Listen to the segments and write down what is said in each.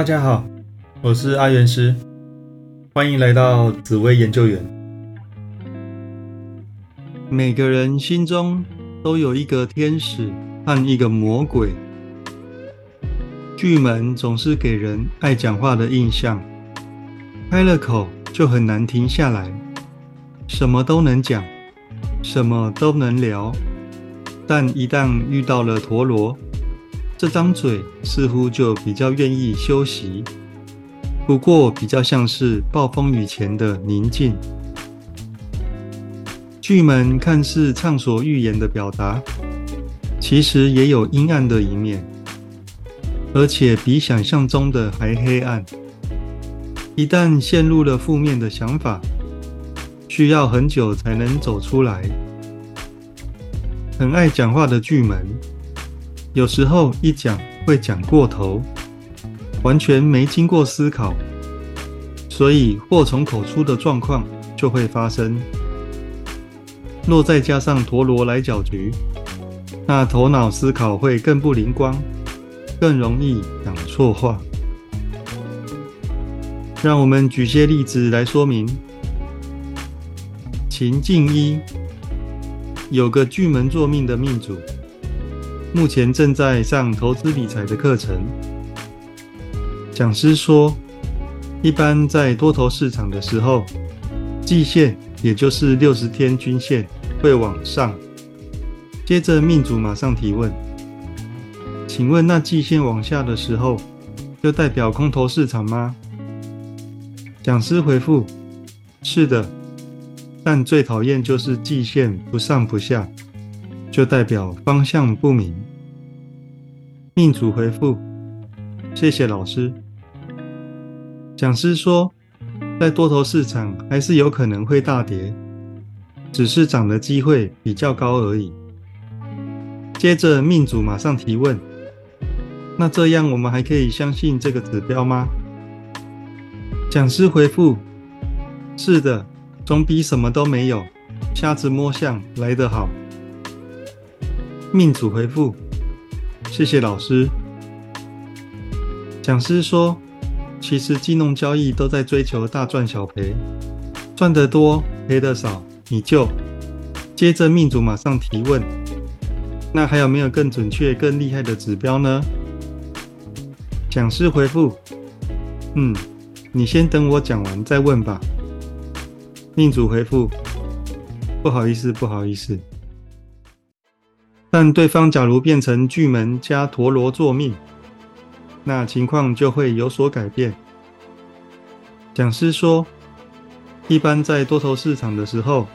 大家好，我是阿元师，欢迎来到紫薇研究员。每个人心中都有一个天使和一个魔鬼。巨门总是给人爱讲话的印象，开了口就很难停下来，什么都能讲，什么都能聊，但一旦遇到了陀螺。这张嘴似乎就比较愿意休息，不过比较像是暴风雨前的宁静。巨门看似畅所欲言的表达，其实也有阴暗的一面，而且比想象中的还黑暗。一旦陷入了负面的想法，需要很久才能走出来。很爱讲话的巨门。有时候一讲会讲过头，完全没经过思考，所以祸从口出的状况就会发生。若再加上陀螺来搅局，那头脑思考会更不灵光，更容易讲错话。让我们举些例子来说明。情境一，有个巨门作命的命主。目前正在上投资理财的课程。讲师说，一般在多头市场的时候，季线也就是六十天均线会往上。接着命主马上提问：“请问那季线往下的时候，就代表空头市场吗？”讲师回复：“是的，但最讨厌就是季线不上不下。”就代表方向不明。命主回复：谢谢老师。讲师说，在多头市场还是有可能会大跌，只是涨的机会比较高而已。接着命主马上提问：那这样我们还可以相信这个指标吗？讲师回复：是的，总比什么都没有瞎子摸象来得好。命主回复：谢谢老师。讲师说，其实金融交易都在追求大赚小赔，赚得多赔得少，你就。接着命主马上提问：那还有没有更准确、更厉害的指标呢？讲师回复：嗯，你先等我讲完再问吧。命主回复：不好意思，不好意思。但对方假如变成巨门加陀螺作命，那情况就会有所改变。讲师说，一般在多头市场的时候，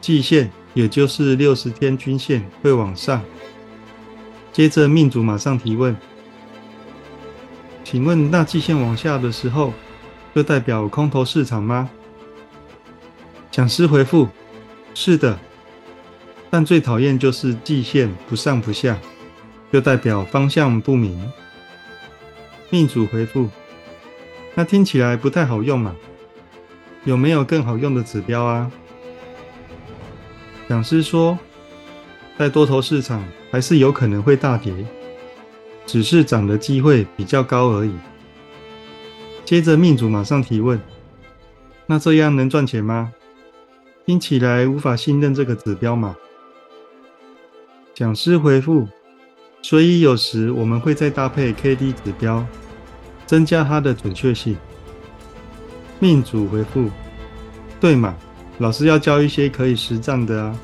季线也就是六十天均线会往上。接着命主马上提问：请问那季线往下的时候，就代表空头市场吗？讲师回复：是的。但最讨厌就是季线不上不下，就代表方向不明。命主回复：那听起来不太好用嘛？有没有更好用的指标啊？讲师说，在多头市场还是有可能会大跌，只是涨的机会比较高而已。接着命主马上提问：那这样能赚钱吗？听起来无法信任这个指标嘛？讲师回复，所以有时我们会再搭配 K D 指标，增加它的准确性。命主回复，对嘛？老师要教一些可以实战的啊，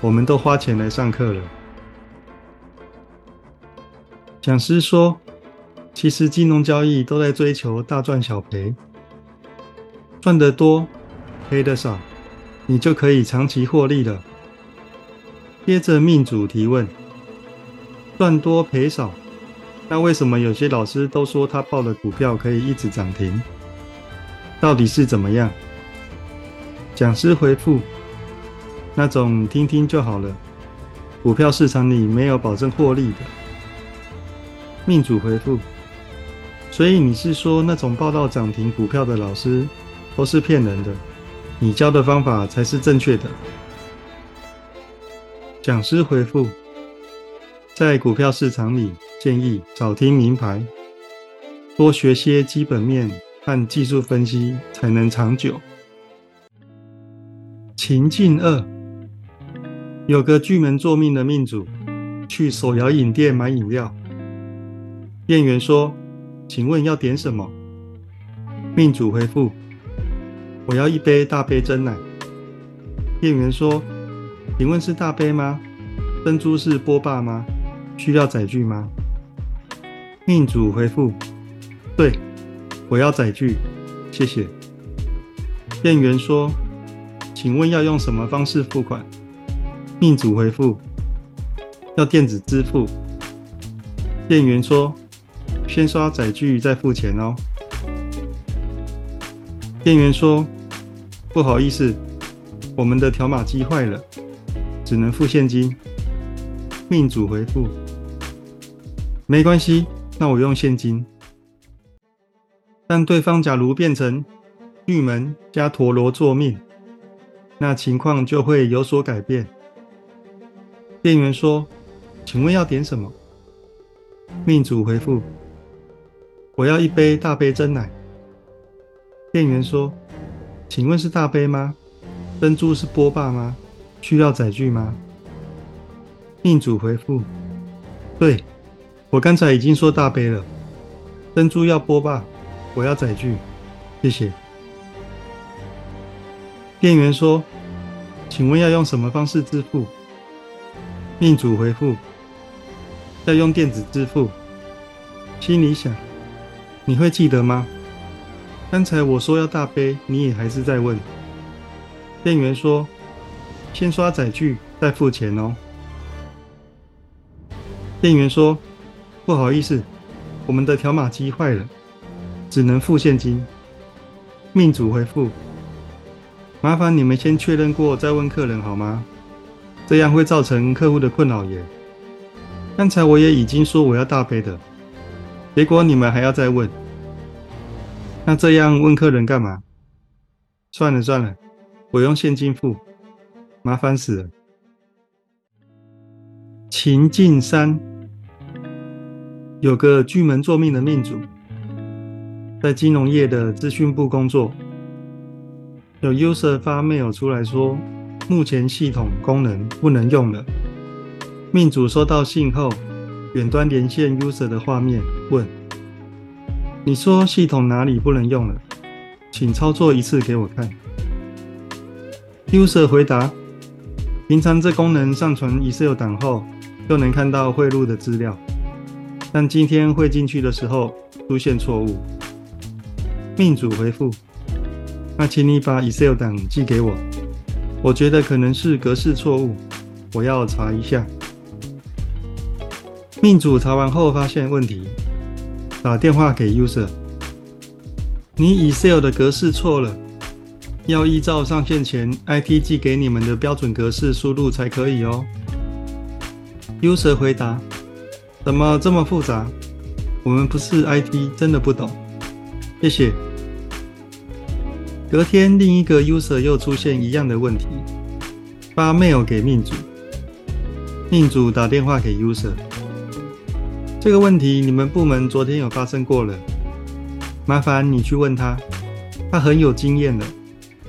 我们都花钱来上课了。讲师说，其实金融交易都在追求大赚小赔，赚得多，赔得少，你就可以长期获利了。接着命主提问：赚多赔少，那为什么有些老师都说他报的股票可以一直涨停？到底是怎么样？讲师回复：那种听听就好了，股票市场里没有保证获利的。命主回复：所以你是说那种报道涨停股票的老师都是骗人的？你教的方法才是正确的。讲师回复：在股票市场里，建议少听名牌，多学些基本面和技术分析，才能长久。情境二，有个巨门作命的命主去手摇饮店买饮料，店员说：“请问要点什么？”命主回复：“我要一杯大杯真奶。”店员说：“请问是大杯吗？珍珠是波霸吗？需要载具吗？”命主回复：“对，我要载具，谢谢。”店员说。请问要用什么方式付款？命主回复：要电子支付。店员说：先刷载具再付钱哦。店员说：不好意思，我们的条码机坏了，只能付现金。命主回复：没关系，那我用现金。但对方假如变成玉门加陀螺做命。那情况就会有所改变。店员说：“请问要点什么？”命主回复：“我要一杯大杯真奶。”店员说：“请问是大杯吗？珍珠是波霸吗？需要载具吗？”命主回复：“对，我刚才已经说大杯了。珍珠要波霸，我要载具，谢谢。”店员说：“请问要用什么方式支付？”命主回复：“要用电子支付。”心里想：“你会记得吗？刚才我说要大杯，你也还是在问。”店员说：“先刷载具，再付钱哦。”店员说：“不好意思，我们的条码机坏了，只能付现金。”命主回复。麻烦你们先确认过再问客人好吗？这样会造成客户的困扰耶。刚才我也已经说我要大杯的，结果你们还要再问，那这样问客人干嘛？算了算了，我用现金付，麻烦死了。秦晋三有个巨门作命的命主，在金融业的资讯部工作。有 user 发 mail 出来说，目前系统功能不能用了。命主收到信后，远端连线 user 的画面，问：“你说系统哪里不能用了？请操作一次给我看。”user 回答：“平常这功能上传 Excel 档后，就能看到汇入的资料，但今天汇进去的时候出现错误。”命主回复。那请你把 Excel 档寄给我，我觉得可能是格式错误，我要查一下。命主查完后发现问题，打电话给 User，你 Excel 的格式错了，要依照上线前 IT 寄给你们的标准格式输入才可以哦。User 回答：怎么这么复杂？我们不是 IT，真的不懂。谢谢。隔天，另一个 user 又出现一样的问题，发 mail 给命主，命主打电话给 user。这个问题你们部门昨天有发生过了，麻烦你去问他，他很有经验的。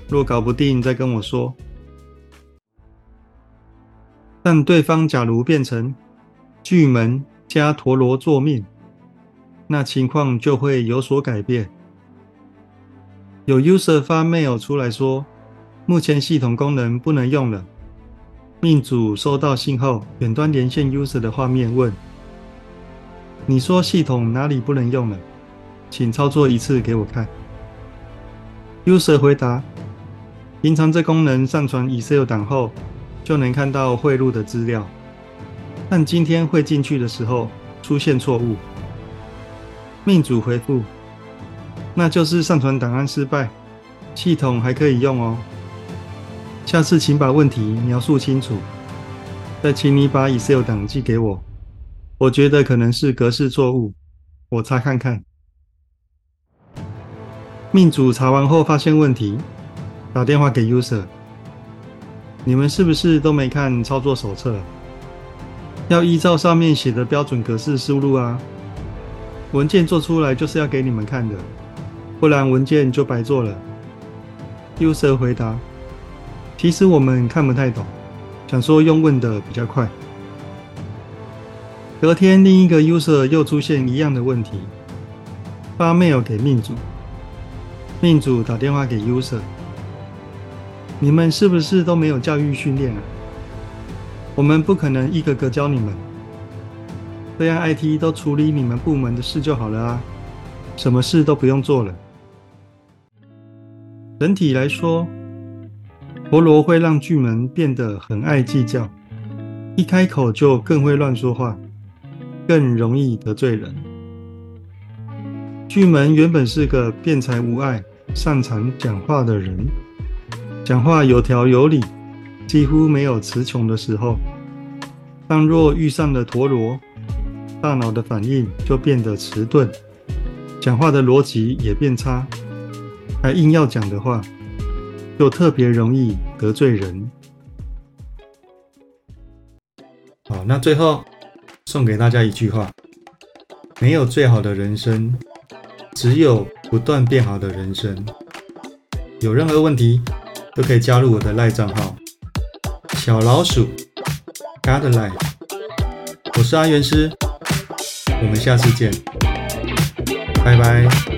若搞不定再跟我说。但对方假如变成巨门加陀螺做命，那情况就会有所改变。有 user 发 mail 出来说，目前系统功能不能用了。命主收到信后，远端连线 user 的画面问：“你说系统哪里不能用了？请操作一次给我看。”user 回答：“平常这功能上传 Excel 档后，就能看到汇入的资料，但今天汇进去的时候出现错误。”命主回复。那就是上传档案失败，系统还可以用哦。下次请把问题描述清楚，再请你把 Excel 档寄给我。我觉得可能是格式错误，我查看看。命主查完后发现问题，打电话给 User。你们是不是都没看操作手册？要依照上面写的标准格式输入啊。文件做出来就是要给你们看的，不然文件就白做了。user 回答：其实我们看不太懂，想说用问的比较快。隔天，另一个 user 又出现一样的问题，发 mail 给命主，命主打电话给 user：你们是不是都没有教育训练啊？我们不可能一个个教你们。这样 IT 都处理你们部门的事就好了啊，什么事都不用做了。整体来说，陀螺会让巨门变得很爱计较，一开口就更会乱说话，更容易得罪人。巨门原本是个辩才无碍、擅长讲话的人，讲话有条有理，几乎没有词穷的时候，但若遇上了陀螺，大脑的反应就变得迟钝，讲话的逻辑也变差，还硬要讲的话，就特别容易得罪人。好，那最后送给大家一句话：没有最好的人生，只有不断变好的人生。有任何问题都可以加入我的赖账号小老鼠 God Life，我是阿元师。我们下次见，拜拜。